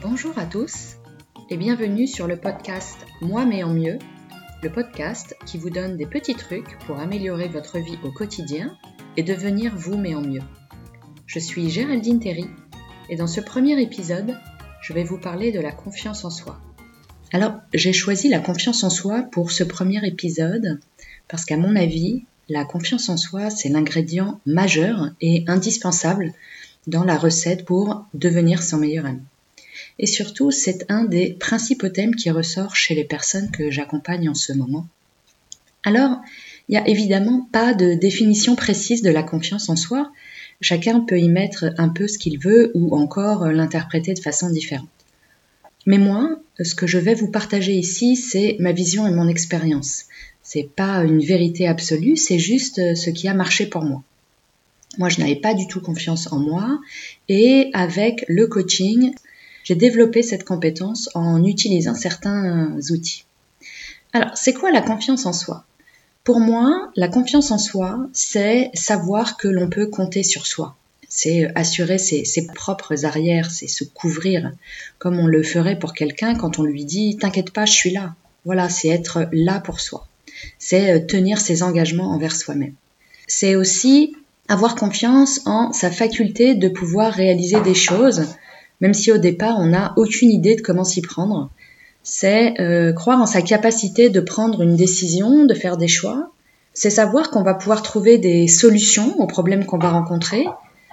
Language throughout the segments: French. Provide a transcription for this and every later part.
Bonjour à tous et bienvenue sur le podcast Moi mais en mieux, le podcast qui vous donne des petits trucs pour améliorer votre vie au quotidien et devenir vous mais en mieux. Je suis Géraldine Terry et dans ce premier épisode, je vais vous parler de la confiance en soi. Alors, j'ai choisi la confiance en soi pour ce premier épisode parce qu'à mon avis, la confiance en soi, c'est l'ingrédient majeur et indispensable dans la recette pour devenir son meilleur ami. Et surtout, c'est un des principaux thèmes qui ressort chez les personnes que j'accompagne en ce moment. Alors, il n'y a évidemment pas de définition précise de la confiance en soi. Chacun peut y mettre un peu ce qu'il veut ou encore l'interpréter de façon différente. Mais moi, ce que je vais vous partager ici, c'est ma vision et mon expérience. C'est pas une vérité absolue, c'est juste ce qui a marché pour moi. Moi, je n'avais pas du tout confiance en moi et avec le coaching, j'ai développé cette compétence en utilisant certains outils. Alors, c'est quoi la confiance en soi? Pour moi, la confiance en soi, c'est savoir que l'on peut compter sur soi. C'est assurer ses, ses, propres arrières, c'est se couvrir, comme on le ferait pour quelqu'un quand on lui dit T'inquiète pas, je suis là. Voilà, c'est être là pour soi. C'est euh, tenir ses engagements envers soi-même. C'est aussi avoir confiance en sa faculté de pouvoir réaliser des choses même si au départ on n'a aucune idée de comment s'y prendre. C'est euh, croire en sa capacité de prendre une décision, de faire des choix. C'est savoir qu'on va pouvoir trouver des solutions aux problèmes qu'on va rencontrer.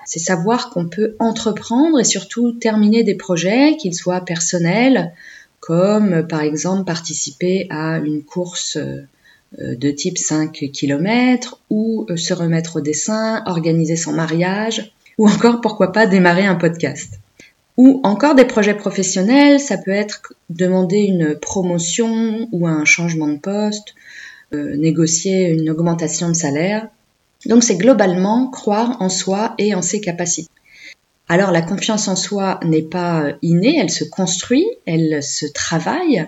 C'est savoir qu'on peut entreprendre et surtout terminer des projets, qu'ils soient personnels, comme par exemple participer à une course euh, de type 5 km ou euh, se remettre au dessin, organiser son mariage ou encore pourquoi pas démarrer un podcast. Ou encore des projets professionnels, ça peut être demander une promotion ou un changement de poste, euh, négocier une augmentation de salaire. Donc c'est globalement croire en soi et en ses capacités. Alors la confiance en soi n'est pas innée, elle se construit, elle se travaille.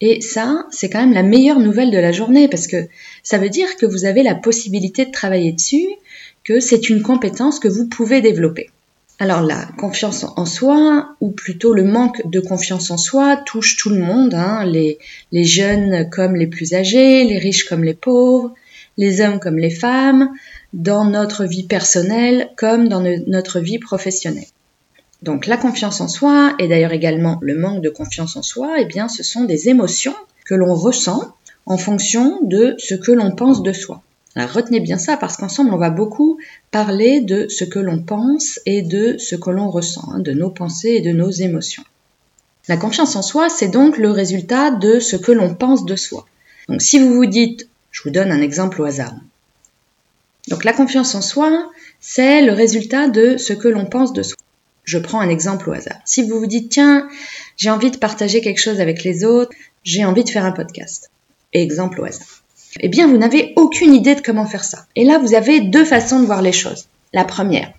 Et ça, c'est quand même la meilleure nouvelle de la journée parce que ça veut dire que vous avez la possibilité de travailler dessus, que c'est une compétence que vous pouvez développer. Alors la confiance en soi, ou plutôt le manque de confiance en soi, touche tout le monde, hein, les, jeunes comme les plus âgés, les riches comme les pauvres, les hommes comme les femmes, dans notre vie personnelle comme dans notre vie professionnelle. Donc la confiance en soi, et d'ailleurs également le manque de confiance en soi, eh bien ce sont des émotions que l'on ressent en fonction de ce que l'on pense de soi retenez bien ça parce qu'ensemble, on va beaucoup parler de ce que l'on pense et de ce que l'on ressent, hein, de nos pensées et de nos émotions. La confiance en soi, c'est donc le résultat de ce que l'on pense de soi. Donc si vous vous dites, je vous donne un exemple au hasard. Donc la confiance en soi, c'est le résultat de ce que l'on pense de soi. Je prends un exemple au hasard. Si vous vous dites, tiens, j'ai envie de partager quelque chose avec les autres, j'ai envie de faire un podcast. Exemple au hasard eh bien, vous n'avez aucune idée de comment faire ça. Et là, vous avez deux façons de voir les choses. La première,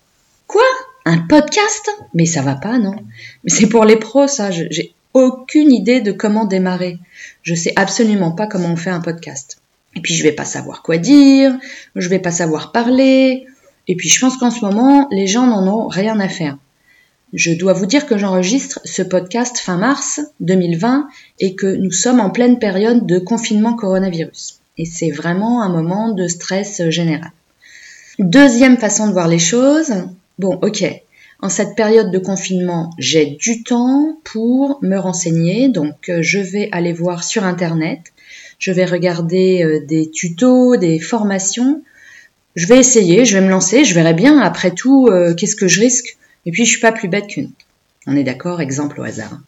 quoi? Un podcast? Mais ça va pas, non? Mais c'est pour les pros, ça. J'ai aucune idée de comment démarrer. Je sais absolument pas comment on fait un podcast. Et puis, je vais pas savoir quoi dire, je vais pas savoir parler. Et puis, je pense qu'en ce moment, les gens n'en ont rien à faire. Je dois vous dire que j'enregistre ce podcast fin mars 2020 et que nous sommes en pleine période de confinement coronavirus. Et c'est vraiment un moment de stress général. Deuxième façon de voir les choses, bon ok, en cette période de confinement, j'ai du temps pour me renseigner, donc euh, je vais aller voir sur Internet, je vais regarder euh, des tutos, des formations, je vais essayer, je vais me lancer, je verrai bien, après tout, euh, qu'est-ce que je risque, et puis je suis pas plus bête qu'une. On est d'accord, exemple au hasard.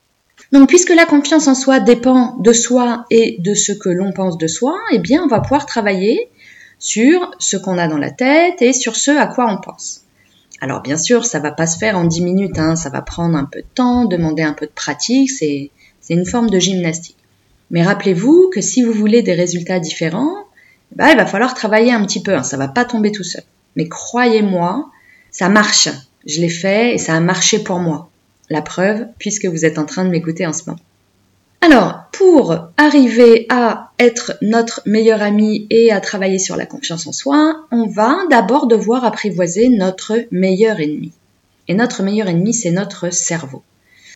Donc, puisque la confiance en soi dépend de soi et de ce que l'on pense de soi, eh bien, on va pouvoir travailler sur ce qu'on a dans la tête et sur ce à quoi on pense. Alors, bien sûr, ça va pas se faire en 10 minutes, hein, ça va prendre un peu de temps, demander un peu de pratique, c'est une forme de gymnastique. Mais rappelez-vous que si vous voulez des résultats différents, bah, il va falloir travailler un petit peu, hein, ça va pas tomber tout seul. Mais croyez-moi, ça marche. Je l'ai fait et ça a marché pour moi. La preuve, puisque vous êtes en train de m'écouter en ce moment. Alors, pour arriver à être notre meilleur ami et à travailler sur la confiance en soi, on va d'abord devoir apprivoiser notre meilleur ennemi. Et notre meilleur ennemi, c'est notre cerveau.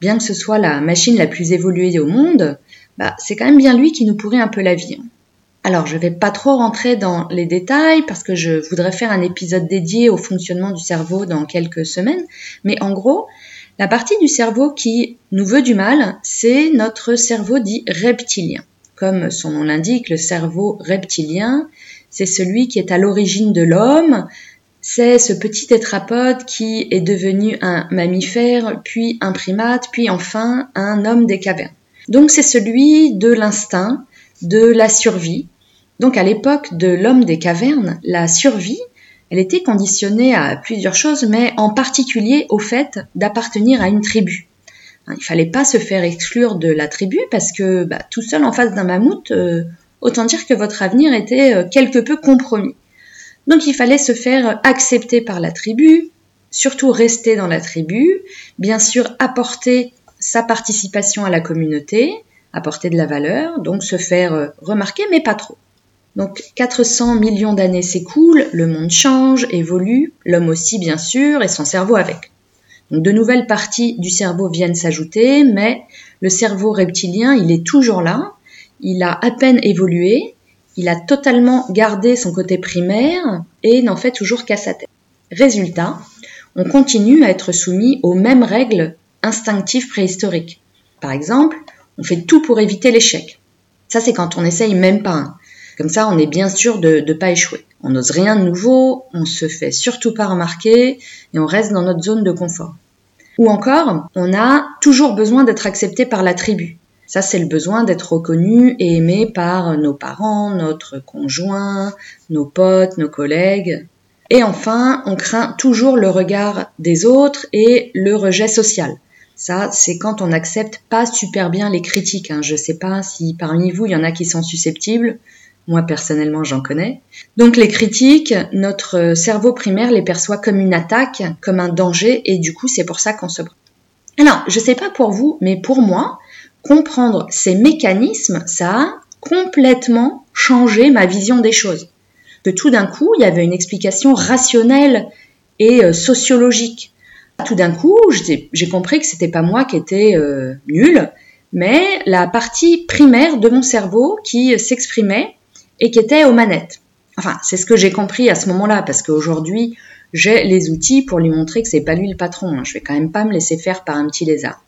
bien que ce soit la machine la plus évoluée au monde, bah, c'est quand même bien lui qui nous pourrit un peu la vie. Alors, je ne vais pas trop rentrer dans les détails parce que je voudrais faire un épisode dédié au fonctionnement du cerveau dans quelques semaines, mais en gros, la partie du cerveau qui nous veut du mal, c'est notre cerveau dit reptilien. Comme son nom l'indique, le cerveau reptilien, c'est celui qui est à l'origine de l'homme, c'est ce petit tétrapode qui est devenu un mammifère, puis un primate, puis enfin un homme des cavernes. Donc c'est celui de l'instinct, de la survie. Donc à l'époque de l'homme des cavernes, la survie, elle était conditionnée à plusieurs choses, mais en particulier au fait d'appartenir à une tribu. Il fallait pas se faire exclure de la tribu parce que bah, tout seul en face d'un mammouth, euh, autant dire que votre avenir était euh, quelque peu compromis. Donc il fallait se faire accepter par la tribu, surtout rester dans la tribu, bien sûr apporter sa participation à la communauté, apporter de la valeur, donc se faire euh, remarquer, mais pas trop. Donc 400 millions d'années s'écoulent, le monde change, évolue, l'homme aussi bien sûr, et son cerveau avec. Donc de nouvelles parties du cerveau viennent s'ajouter, mais le cerveau reptilien, il est toujours là, il a à peine évolué, il a totalement gardé son côté primaire et n'en fait toujours qu'à sa tête. Résultat, on continue à être soumis aux mêmes règles instinctives préhistoriques. Par exemple, on fait tout pour éviter l'échec. Ça, c'est quand on essaye même pas. Comme ça, on est bien sûr de ne pas échouer. On n'ose rien de nouveau, on se fait surtout pas remarquer et on reste dans notre zone de confort. Ou encore, on a toujours besoin d'être accepté par la tribu. Ça, c'est le besoin d'être reconnu et aimé par nos parents, notre conjoint, nos potes, nos collègues. Et enfin, on craint toujours le regard des autres et le rejet social. Ça, c'est quand on n'accepte pas super bien les critiques. Hein. Je ne sais pas si parmi vous, il y en a qui sont susceptibles. Moi, personnellement, j'en connais. Donc, les critiques, notre cerveau primaire les perçoit comme une attaque, comme un danger, et du coup, c'est pour ça qu'on se... Alors, je sais pas pour vous, mais pour moi, comprendre ces mécanismes, ça a complètement changé ma vision des choses. Que tout d'un coup, il y avait une explication rationnelle et euh, sociologique tout d'un coup, j'ai compris que c'était pas moi qui étais euh, nul, mais la partie primaire de mon cerveau qui s'exprimait et qui était aux manettes. Enfin, c'est ce que j'ai compris à ce moment-là, parce qu'aujourd'hui, j'ai les outils pour lui montrer que c'est pas lui le patron. Hein. Je vais quand même pas me laisser faire par un petit lézard.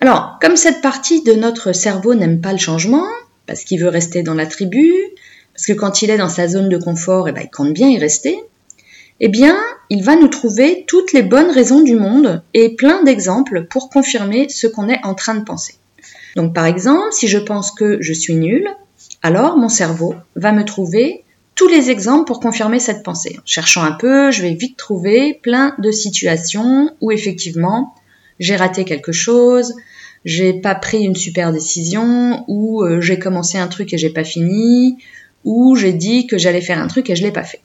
Alors, comme cette partie de notre cerveau n'aime pas le changement, parce qu'il veut rester dans la tribu, parce que quand il est dans sa zone de confort, eh ben, il compte bien y rester, eh bien, il va nous trouver toutes les bonnes raisons du monde et plein d'exemples pour confirmer ce qu'on est en train de penser. Donc par exemple, si je pense que je suis nul, alors mon cerveau va me trouver tous les exemples pour confirmer cette pensée. En cherchant un peu, je vais vite trouver plein de situations où effectivement j'ai raté quelque chose, j'ai pas pris une super décision, ou euh, j'ai commencé un truc et j'ai pas fini, ou j'ai dit que j'allais faire un truc et je l'ai pas fait.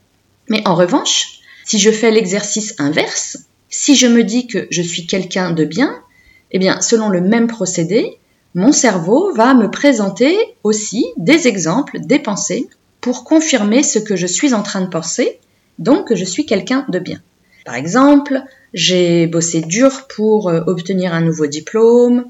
Mais en revanche, si je fais l'exercice inverse, si je me dis que je suis quelqu'un de bien, eh bien, selon le même procédé, mon cerveau va me présenter aussi des exemples, des pensées, pour confirmer ce que je suis en train de penser, donc que je suis quelqu'un de bien. Par exemple, j'ai bossé dur pour euh, obtenir un nouveau diplôme,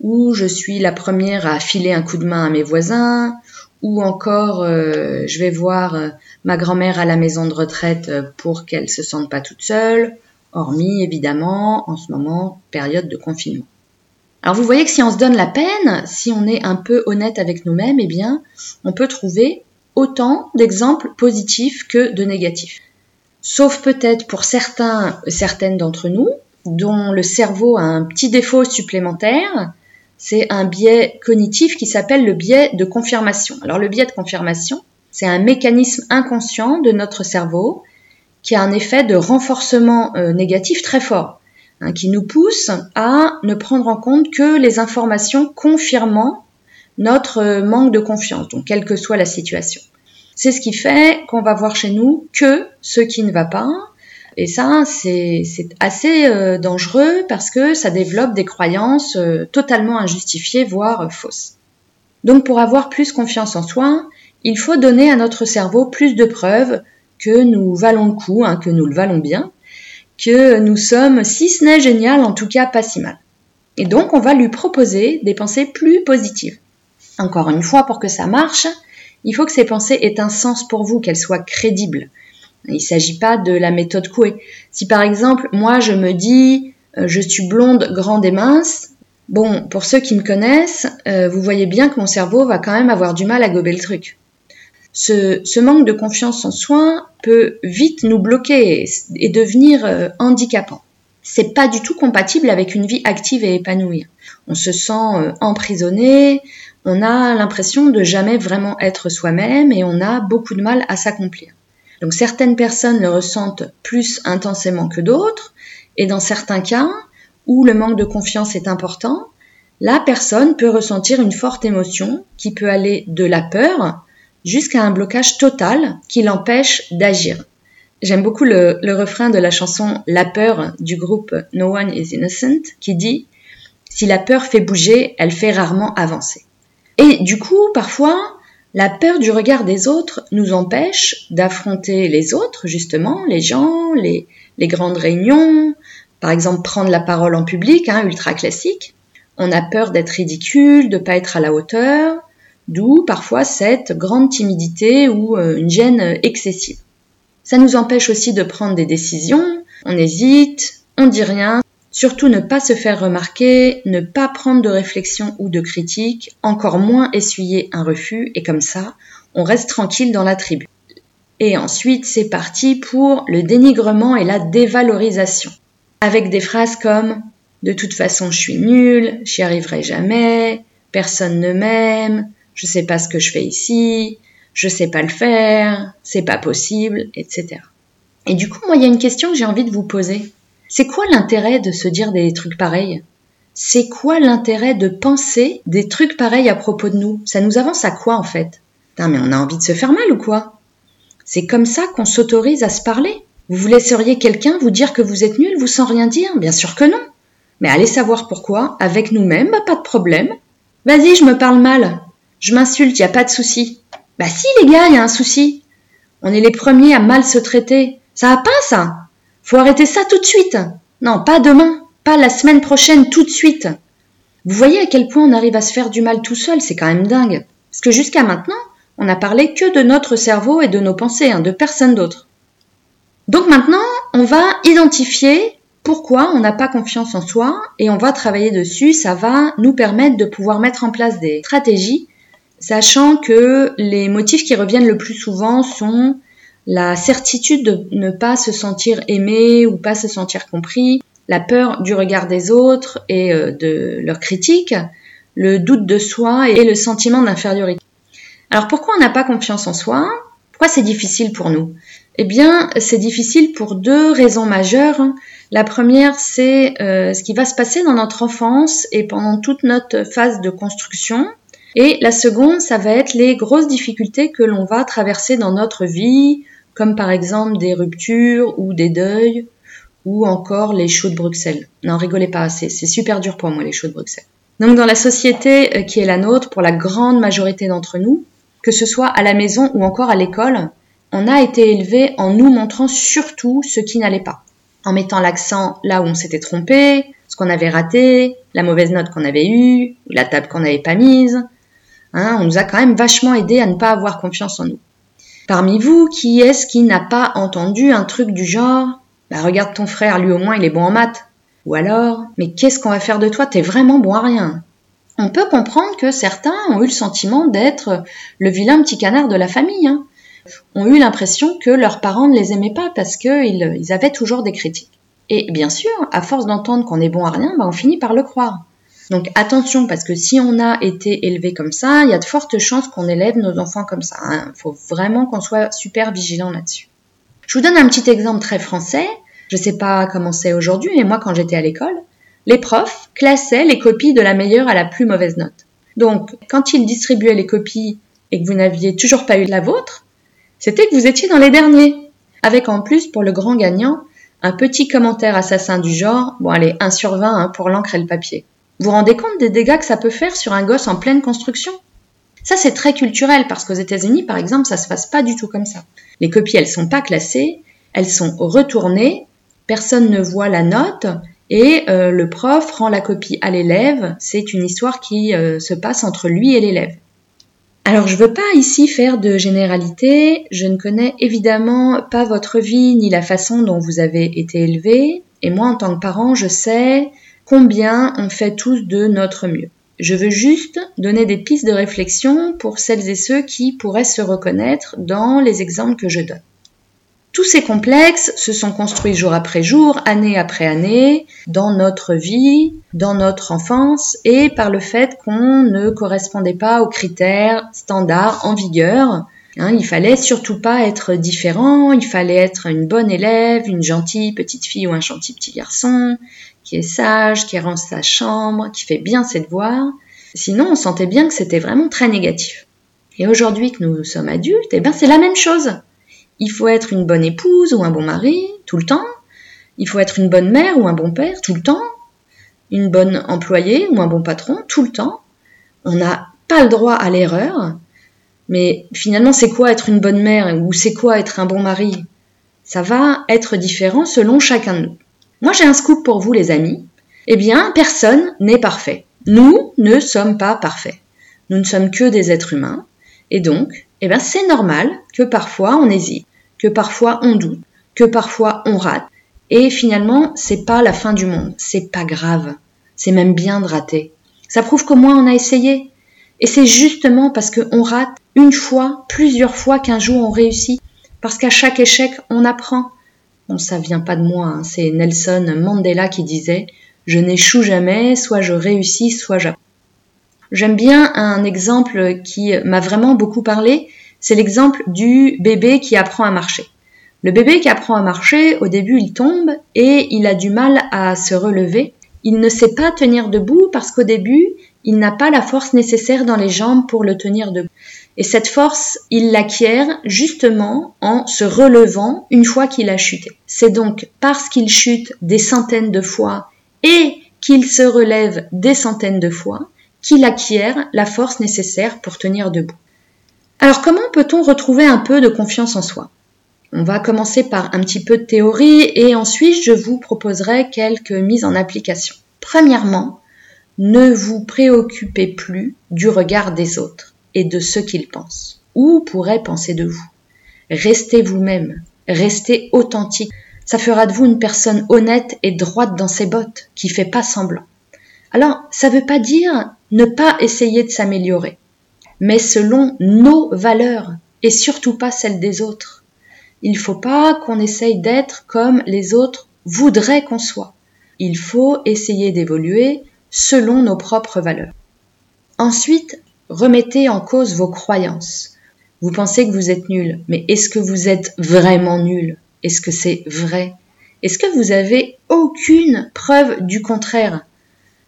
ou je suis la première à filer un coup de main à mes voisins, ou encore euh, je vais voir euh, ma grand-mère à la maison de retraite pour qu'elle se sente pas toute seule, hormis évidemment en ce moment période de confinement. Alors vous voyez que si on se donne la peine, si on est un peu honnête avec nous-mêmes, eh bien on peut trouver autant d'exemples positifs que de négatifs. Sauf peut-être pour certains, certaines d'entre nous, dont le cerveau a un petit défaut supplémentaire, c'est un biais cognitif qui s'appelle le biais de confirmation. Alors le biais de confirmation, c'est un mécanisme inconscient de notre cerveau qui a un effet de renforcement euh, négatif très fort, hein, qui nous pousse à ne prendre en compte que les informations confirmant notre euh, manque de confiance, donc quelle que soit la situation. C'est ce qui fait qu'on va voir chez nous que ce qui ne va pas, et ça, c'est assez euh, dangereux parce que ça développe des croyances euh, totalement injustifiées, voire fausses. Donc pour avoir plus confiance en soi, il faut donner à notre cerveau plus de preuves que nous valons le coup, hein, que nous le valons bien, que nous sommes, si ce n'est génial, en tout cas pas si mal. Et donc, on va lui proposer des pensées plus positives. Encore une fois, pour que ça marche, il faut que ces pensées aient un sens pour vous, qu'elles soient crédibles. Il ne s'agit pas de la méthode Coué. Si par exemple, moi je me dis euh, je suis blonde, grande et mince, bon, pour ceux qui me connaissent, euh, vous voyez bien que mon cerveau va quand même avoir du mal à gober le truc. Ce, ce manque de confiance en soi peut vite nous bloquer et, devenir euh, handicapant. C'est pas du tout compatible avec une vie active et épanouie. On se sent emprisonné, on a l'impression de jamais vraiment être soi-même et on a beaucoup de mal à s'accomplir. Donc certaines personnes le ressentent plus intensément que d'autres, et dans certains cas où le manque de confiance est important, la personne peut ressentir une forte émotion qui peut aller de la peur jusqu'à un blocage total qui l'empêche d'agir. J'aime beaucoup le, refrain de la chanson La peur du groupe No One is Innocent qui dit Si la peur fait bouger, elle fait rarement avancer. Et du coup, parfois, la peur du regard des autres nous empêche d'affronter les autres, justement, les gens, les, grandes réunions, par exemple prendre la parole en public, hein, ultra classique. On a peur d'être ridicule, de pas être à la hauteur, d'où parfois cette grande timidité ou euh, une gêne excessive. Ça nous empêche aussi de prendre des décisions, on hésite, on dit rien, Surtout ne pas se faire remarquer, ne pas prendre de réflexion ou de critique, encore moins essuyer un refus, et comme ça, on reste tranquille dans la tribu. Et ensuite, c'est parti pour le dénigrement et la dévalorisation. Avec des phrases comme De toute façon, je suis nul, j'y arriverai jamais, personne ne m'aime, je sais pas ce que je fais ici, je sais pas le faire, c'est pas possible, etc. Et du coup, moi, il y a une question que j'ai envie de vous poser. C'est quoi l'intérêt de se dire des trucs pareils? C'est quoi l'intérêt de penser des trucs pareils à propos de nous? Ça nous avance à quoi en fait? Putain, mais on a envie de se faire mal ou quoi? C'est comme ça qu'on s'autorise à se parler. Vous vous laisseriez quelqu'un vous dire que vous êtes nul, vous sans rien dire? Bien sûr que non. Mais allez savoir pourquoi, avec nous-mêmes, pas de problème. Vas-y, je me parle mal. Je m'insulte, y a pas de souci. Bah si les gars, y a un souci. On est les premiers à mal se traiter. Ça va pas ça faut arrêter ça tout de suite. Non, pas demain, pas la semaine prochaine, tout de suite. Vous voyez à quel point on arrive à se faire du mal tout seul, c'est quand même dingue. Parce que jusqu'à maintenant, on n'a parlé que de notre cerveau et de nos pensées, hein, de personne d'autre. Donc maintenant, on va identifier pourquoi on n'a pas confiance en soi et on va travailler dessus. Ça va nous permettre de pouvoir mettre en place des stratégies, sachant que les motifs qui reviennent le plus souvent sont la certitude de ne pas se sentir aimé ou pas se sentir compris, la peur du regard des autres et euh, de leurs critiques, le doute de soi et le sentiment d'infériorité. Alors pourquoi on n'a pas confiance en soi? Pourquoi c'est difficile pour nous? Eh bien, c'est difficile pour deux raisons majeures. La première, c'est euh, ce qui va se passer dans notre enfance et pendant toute notre phase de construction. Et la seconde, ça va être les grosses difficultés que l'on va traverser dans notre vie, comme par exemple des ruptures ou des deuils, ou encore les shows de Bruxelles. N'en rigolez pas assez, c'est super dur pour moi les shows de Bruxelles. Donc dans la société euh, qui est la nôtre, pour la grande majorité d'entre nous, que ce soit à la maison ou encore à l'école, on a été élevé en nous montrant surtout ce qui n'allait pas, en mettant l'accent là où on s'était trompé, ce qu'on avait raté, la mauvaise note qu'on avait eue, la table qu'on n'avait pas mise. Hein, on nous a quand même vachement aidé à ne pas avoir confiance en nous. Parmi vous, qui est-ce qui n'a pas entendu un truc du genre Bah regarde ton frère, lui au moins il est bon en maths. Ou alors, mais qu'est-ce qu'on va faire de toi? T'es vraiment bon à rien. On peut comprendre que certains ont eu le sentiment d'être le vilain petit canard de la famille. Hein. Ont eu l'impression que leurs parents ne les aimaient pas parce qu'ils ils avaient toujours des critiques. Et bien sûr, à force d'entendre qu'on est bon à rien, bah on finit par le croire. Donc attention, parce que si on a été élevé comme ça, il y a de fortes chances qu'on élève nos enfants comme ça. Il hein. faut vraiment qu'on soit super vigilant là-dessus. Je vous donne un petit exemple très français. Je ne sais pas comment c'est aujourd'hui, mais moi quand j'étais à l'école, les profs classaient les copies de la meilleure à la plus mauvaise note. Donc quand ils distribuaient les copies et que vous n'aviez toujours pas eu la vôtre, c'était que vous étiez dans les derniers. Avec en plus, pour le grand gagnant, un petit commentaire assassin du genre, bon allez, 1 sur 20 hein, pour l'encre et le papier. Vous rendez compte des dégâts que ça peut faire sur un gosse en pleine construction? Ça, c'est très culturel parce qu'aux États-Unis, par exemple, ça se passe pas du tout comme ça. Les copies, elles sont pas classées, elles sont retournées, personne ne voit la note, et euh, le prof rend la copie à l'élève. C'est une histoire qui euh, se passe entre lui et l'élève. Alors je veux pas ici faire de généralité, je ne connais évidemment pas votre vie ni la façon dont vous avez été élevé, et moi en tant que parent je sais combien on fait tous de notre mieux. Je veux juste donner des pistes de réflexion pour celles et ceux qui pourraient se reconnaître dans les exemples que je donne. Tous ces complexes se sont construits jour après jour, année après année, dans notre vie, dans notre enfance, et par le fait qu'on ne correspondait pas aux critères standards en vigueur. Hein, il fallait surtout pas être différent, il fallait être une bonne élève, une gentille petite fille ou un gentil petit garçon, qui est sage, qui rend sa chambre, qui fait bien ses devoirs. Sinon, on sentait bien que c'était vraiment très négatif. Et aujourd'hui que nous sommes adultes, eh bien c'est la même chose. Il faut être une bonne épouse ou un bon mari tout le temps. Il faut être une bonne mère ou un bon père tout le temps. Une bonne employée ou un bon patron tout le temps. On n'a pas le droit à l'erreur. Mais finalement, c'est quoi être une bonne mère ou c'est quoi être un bon mari? Ça va être différent selon chacun de nous. Moi, j'ai un scoop pour vous, les amis. Eh bien, personne n'est parfait. Nous ne sommes pas parfaits. Nous ne sommes que des êtres humains. Et donc, eh bien, c'est normal que parfois on hésite, que parfois on doute, que parfois on rate. Et finalement, c'est pas la fin du monde, c'est pas grave. C'est même bien de rater. Ça prouve qu'au moins on a essayé. Et c'est justement parce qu'on rate une fois, plusieurs fois qu'un jour on réussit. Parce qu'à chaque échec, on apprend. Bon, ça vient pas de moi, hein. c'est Nelson Mandela qui disait Je n'échoue jamais, soit je réussis, soit j'apprends. J'aime bien un exemple qui m'a vraiment beaucoup parlé, c'est l'exemple du bébé qui apprend à marcher. Le bébé qui apprend à marcher, au début il tombe et il a du mal à se relever. Il ne sait pas tenir debout parce qu'au début, il n'a pas la force nécessaire dans les jambes pour le tenir debout. Et cette force, il l'acquiert justement en se relevant une fois qu'il a chuté. C'est donc parce qu'il chute des centaines de fois et qu'il se relève des centaines de fois qu'il acquiert la force nécessaire pour tenir debout. Alors comment peut-on retrouver un peu de confiance en soi? On va commencer par un petit peu de théorie et ensuite je vous proposerai quelques mises en application. Premièrement, ne vous préoccupez plus du regard des autres et de ce qu'ils pensent ou pourraient penser de vous? Restez vous-même, restez authentique. Ça fera de vous une personne honnête et droite dans ses bottes, qui fait pas semblant. Alors, ça veut pas dire ne pas essayer de s'améliorer, mais selon nos valeurs et surtout pas celles des autres. Il faut pas qu'on essaye d'être comme les autres voudraient qu'on soit. Il faut essayer d'évoluer selon nos propres valeurs. Ensuite, remettez en cause vos croyances. Vous pensez que vous êtes nul, mais est-ce que vous êtes vraiment nul? Est-ce que c'est vrai? Est-ce que vous avez aucune preuve du contraire?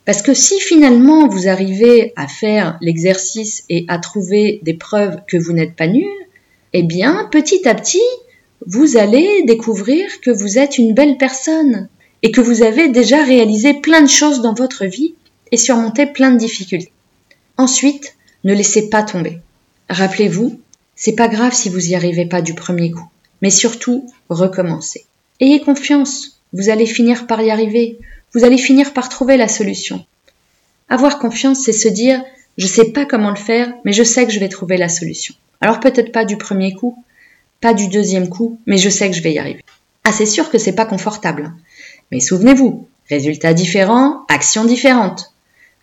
Parce que si finalement vous arrivez à faire l'exercice et à trouver des preuves que vous n'êtes pas nul, eh bien, petit à petit, vous allez découvrir que vous êtes une belle personne et que vous avez déjà réalisé plein de choses dans votre vie et surmonté plein de difficultés. Ensuite, ne laissez pas tomber. Rappelez-vous, c'est pas grave si vous y arrivez pas du premier coup, mais surtout, recommencez. Ayez confiance, vous allez finir par y arriver vous allez finir par trouver la solution. Avoir confiance, c'est se dire je sais pas comment le faire, mais je sais que je vais trouver la solution. Alors peut-être pas du premier coup, pas du deuxième coup, mais je sais que je vais y arriver. Ah, c'est sûr que c'est pas confortable. Hein. Mais souvenez-vous, résultats différents, actions différentes.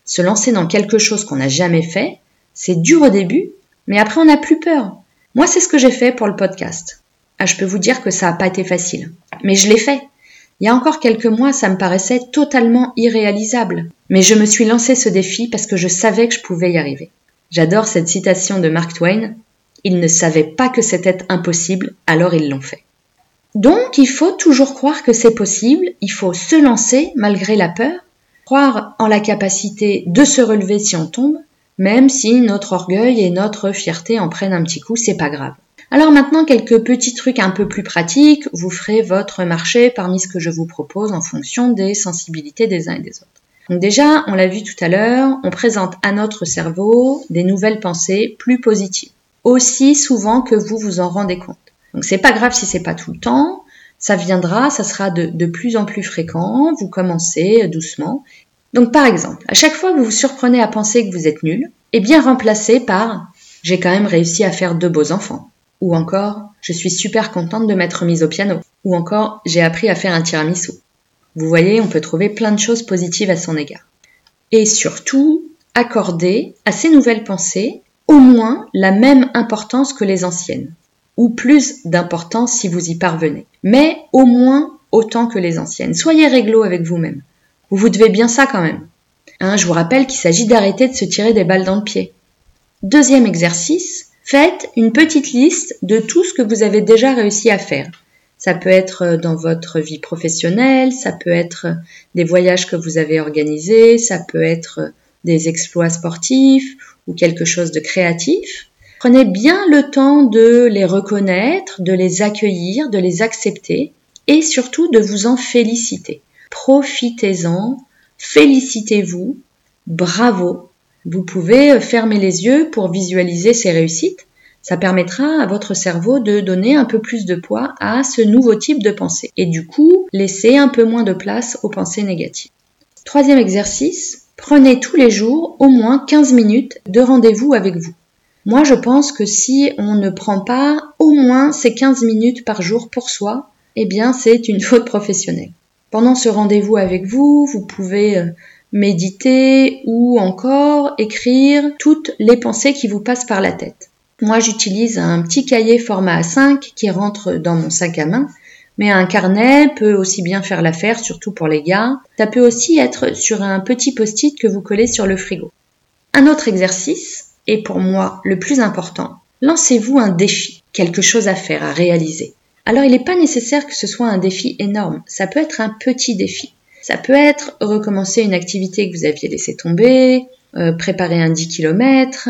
Se lancer dans quelque chose qu'on n'a jamais fait, c'est dur au début, mais après on n'a plus peur. Moi, c'est ce que j'ai fait pour le podcast. Ah, je peux vous dire que ça n'a pas été facile. Mais je l'ai fait. Il y a encore quelques mois, ça me paraissait totalement irréalisable. Mais je me suis lancé ce défi parce que je savais que je pouvais y arriver. J'adore cette citation de Mark Twain. Ils ne savaient pas que c'était impossible, alors ils l'ont fait. Donc, il faut toujours croire que c'est possible, il faut se lancer malgré la peur, croire en la capacité de se relever si on tombe, même si notre orgueil et notre fierté en prennent un petit coup, c'est pas grave. Alors maintenant, quelques petits trucs un peu plus pratiques. Vous ferez votre marché parmi ce que je vous propose en fonction des sensibilités des uns et des autres. Donc déjà, on l'a vu tout à l'heure, on présente à notre cerveau des nouvelles pensées plus positives, aussi souvent que vous vous en rendez compte. Donc c'est pas grave si c'est pas tout le temps. Ça viendra, ça sera de, de plus en plus fréquent, vous commencez doucement. Donc par exemple, à chaque fois que vous vous surprenez à penser que vous êtes nul, eh bien remplacez par j'ai quand même réussi à faire deux beaux enfants. Ou encore, je suis super contente de m'être mise au piano. Ou encore, j'ai appris à faire un tiramisu. Vous voyez, on peut trouver plein de choses positives à son égard. Et surtout, accorder à ces nouvelles pensées au moins la même importance que les anciennes, ou plus d'importance si vous y parvenez, mais au moins autant que les anciennes. Soyez réglo avec vous-même. Vous vous devez bien ça quand même. Hein, je vous rappelle qu'il s'agit d'arrêter de se tirer des balles dans le pied. Deuxième exercice, faites une petite liste de tout ce que vous avez déjà réussi à faire. Ça peut être euh, dans votre vie professionnelle, ça peut être euh, des voyages que vous avez organisés, ça peut être euh, des exploits sportifs ou quelque chose de créatif. Prenez bien le temps de les reconnaître, de les accueillir, de les accepter et surtout de vous en féliciter. Profitez-en, félicitez-vous, bravo. Vous pouvez fermer les yeux pour visualiser ces réussites ça permettra à votre cerveau de donner un peu plus de poids à ce nouveau type de pensée et du coup laisser un peu moins de place aux pensées négatives. Troisième exercice, prenez tous les jours au moins 15 minutes de rendez-vous avec vous. Moi, je pense que si on ne prend pas au moins ces 15 minutes par jour pour soi, eh bien, c'est une faute professionnelle. Pendant ce rendez-vous avec vous, vous pouvez euh, méditer ou encore écrire toutes les pensées qui vous passent par la tête. Moi, j'utilise un petit cahier format A5 qui rentre dans mon sac à main, mais un carnet peut aussi bien faire l'affaire, surtout pour les gars. Ça peut aussi être sur un petit post-it que vous collez sur le frigo. Un autre exercice, et pour moi le plus important, lancez-vous un défi, quelque chose à faire, à réaliser. Alors il n'est pas nécessaire que ce soit un défi énorme, ça peut être un petit défi. Ça peut être recommencer une activité que vous aviez laissé tomber, euh, préparer un 10 km,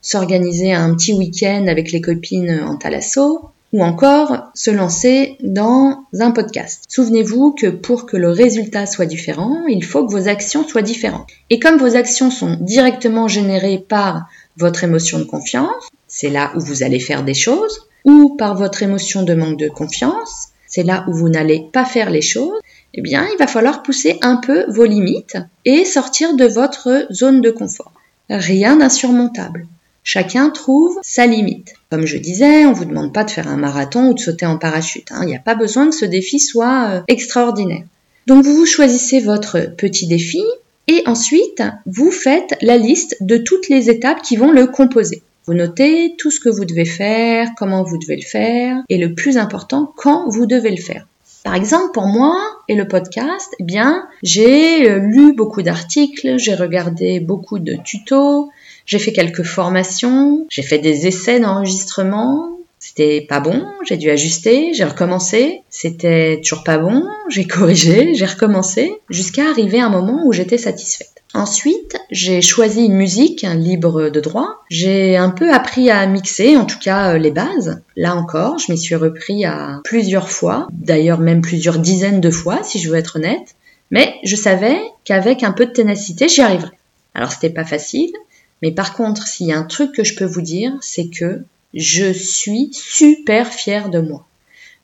s'organiser un petit week-end avec les copines en thalasso, ou encore se lancer dans un podcast. Souvenez-vous que pour que le résultat soit différent, il faut que vos actions soient différentes. Et comme vos actions sont directement générées par votre émotion de confiance, c'est là où vous allez faire des choses, ou par votre émotion de manque de confiance, c'est là où vous n'allez pas faire les choses, eh bien, il va falloir pousser un peu vos limites et sortir de votre zone de confort. Rien d'insurmontable. Chacun trouve sa limite. Comme je disais, on vous demande pas de faire un marathon ou de sauter en parachute. Hein. Il n'y a pas besoin que ce défi soit euh, extraordinaire. Donc vous choisissez votre petit défi et ensuite vous faites la liste de toutes les étapes qui vont le composer. Vous notez tout ce que vous devez faire, comment vous devez le faire et le plus important, quand vous devez le faire. Par exemple, pour moi et le podcast, eh bien, j'ai euh, lu beaucoup d'articles, j'ai regardé beaucoup de tutos, j'ai fait quelques formations, j'ai fait des essais d'enregistrement. C'était pas bon, j'ai dû ajuster, j'ai recommencé. C'était toujours pas bon, j'ai corrigé, j'ai recommencé, jusqu'à arriver à un moment où j'étais satisfaite. Ensuite, j'ai choisi une musique libre de droit. J'ai un peu appris à mixer, en tout cas euh, les bases. Là encore, je m'y suis repris à plusieurs fois, d'ailleurs même plusieurs dizaines de fois, si je veux être honnête. Mais je savais qu'avec un peu de ténacité, j'y arriverais. Alors c'était pas facile, mais par contre, s'il y a un truc que je peux vous dire, c'est que je suis super fière de moi.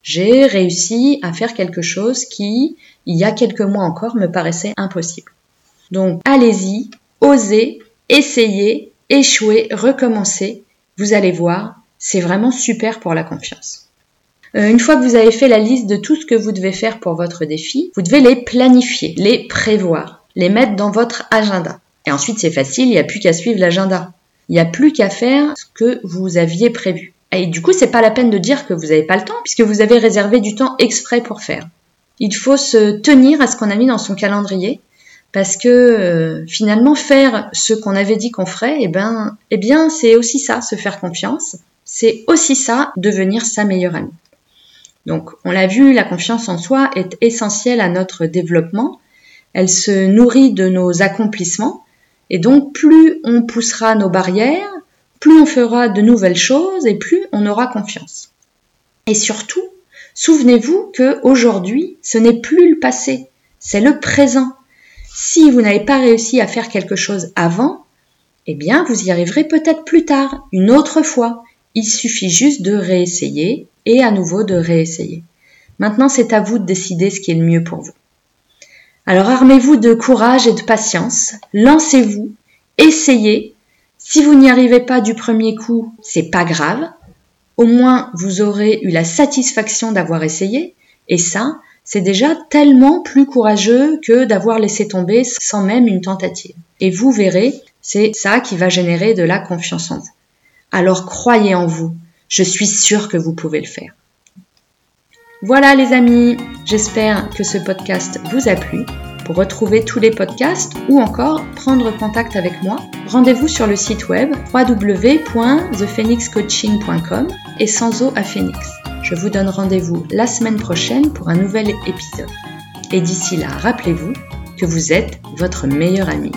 J'ai réussi à faire quelque chose qui, il y a quelques mois encore, me paraissait impossible. Donc, allez-y, osez, essayez, échouez, recommencez. Vous allez voir, c'est vraiment super pour la confiance. Euh, une fois que vous avez fait la liste de tout ce que vous devez faire pour votre défi, vous devez les planifier, les prévoir, les mettre dans votre agenda. Et ensuite, c'est facile, il n'y a plus qu'à suivre l'agenda. Il n'y a plus qu'à faire ce que vous aviez prévu. Et du coup, c'est pas la peine de dire que vous n'avez pas le temps, puisque vous avez réservé du temps exprès pour faire. Il faut se tenir à ce qu'on a mis dans son calendrier, parce que euh, finalement, faire ce qu'on avait dit qu'on ferait, eh ben, eh bien, c'est aussi ça, se faire confiance. C'est aussi ça, devenir sa meilleure amie. Donc, on l'a vu, la confiance en soi est essentielle à notre développement. Elle se nourrit de nos accomplissements et donc, plus on poussera nos barrières, plus on fera de nouvelles choses et plus on aura confiance. Et surtout, souvenez-vous que aujourd'hui, ce n'est plus le passé, c'est le présent. Si vous n'avez pas réussi à faire quelque chose avant, eh bien, vous y arriverez peut-être plus tard, une autre fois. Il suffit juste de réessayer et à nouveau de réessayer. Maintenant, c'est à vous de décider ce qui est le mieux pour vous. Alors armez-vous de courage et de patience, lancez-vous, essayez. Si vous n'y arrivez pas du premier coup, c'est pas grave. Au moins, vous aurez eu la satisfaction d'avoir essayé, et ça, c'est déjà tellement plus courageux que d'avoir laissé tomber sans même une tentative. Et vous verrez, c'est ça qui va générer de la confiance en vous. Alors croyez en vous, je suis sûre que vous pouvez le faire. Voilà les amis, j'espère que ce podcast vous a plu. Pour retrouver tous les podcasts ou encore prendre contact avec moi, rendez-vous sur le site web www.thephoenixcoaching.com et sans eau à Phoenix. Je vous donne rendez-vous la semaine prochaine pour un nouvel épisode. Et d'ici là, rappelez-vous que vous êtes votre meilleur ami.